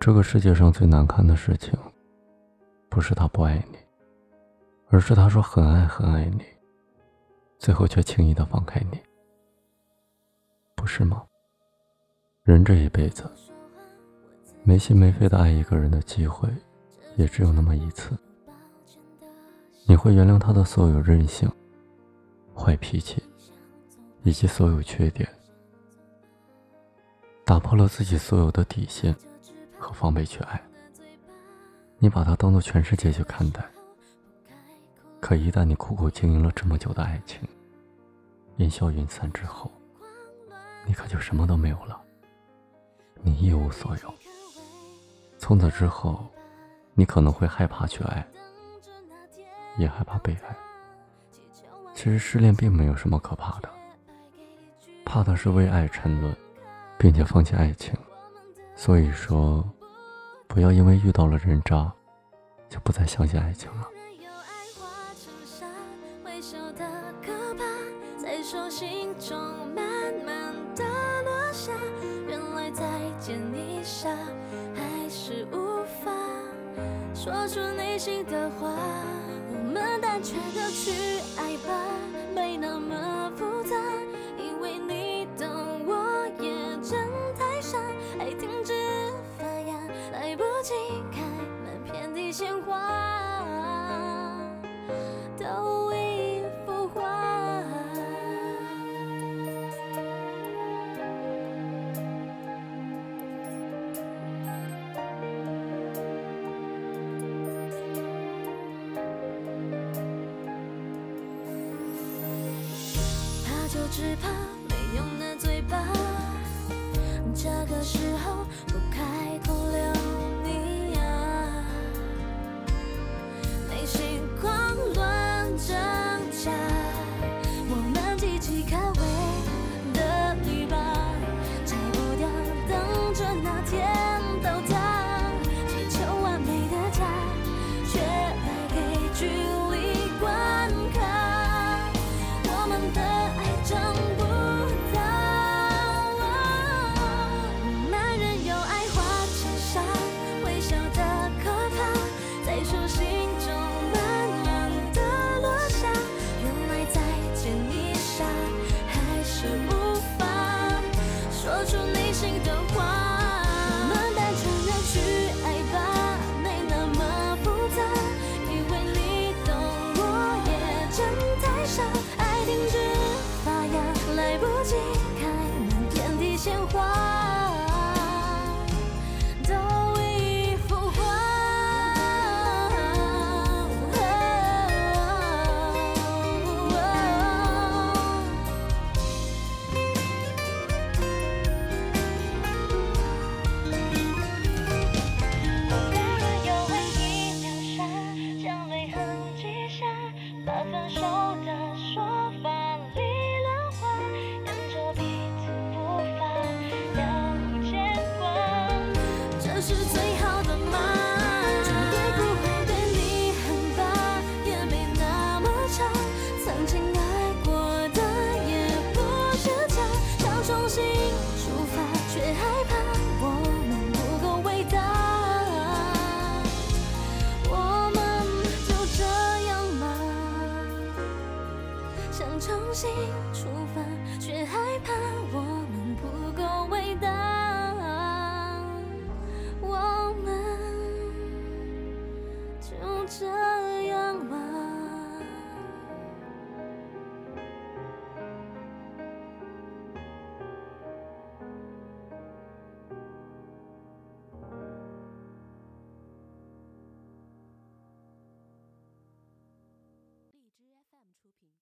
这个世界上最难看的事情，不是他不爱你，而是他说很爱很爱你，最后却轻易的放开你，不是吗？人这一辈子，没心没肺的爱一个人的机会，也只有那么一次。你会原谅他的所有任性、坏脾气，以及所有缺点，打破了自己所有的底线。和防备去爱，你把它当做全世界去看待。可一旦你苦苦经营了这么久的爱情，烟消云散之后，你可就什么都没有了，你一无所有。从此之后，你可能会害怕去爱，也害怕被爱。其实失恋并没有什么可怕的，怕的是为爱沉沦，并且放弃爱情。所以说，不要因为遇到了人渣，就不再相信爱情了。在手心中慢慢的落下，原来再见一下，还是无法说出内心的话。我们单纯的去爱吧，没那么复杂。开满遍地鲜花都已腐化，怕就只怕没用的嘴巴，这个时候出发，却害怕我们不够伟大。我们就这样吧。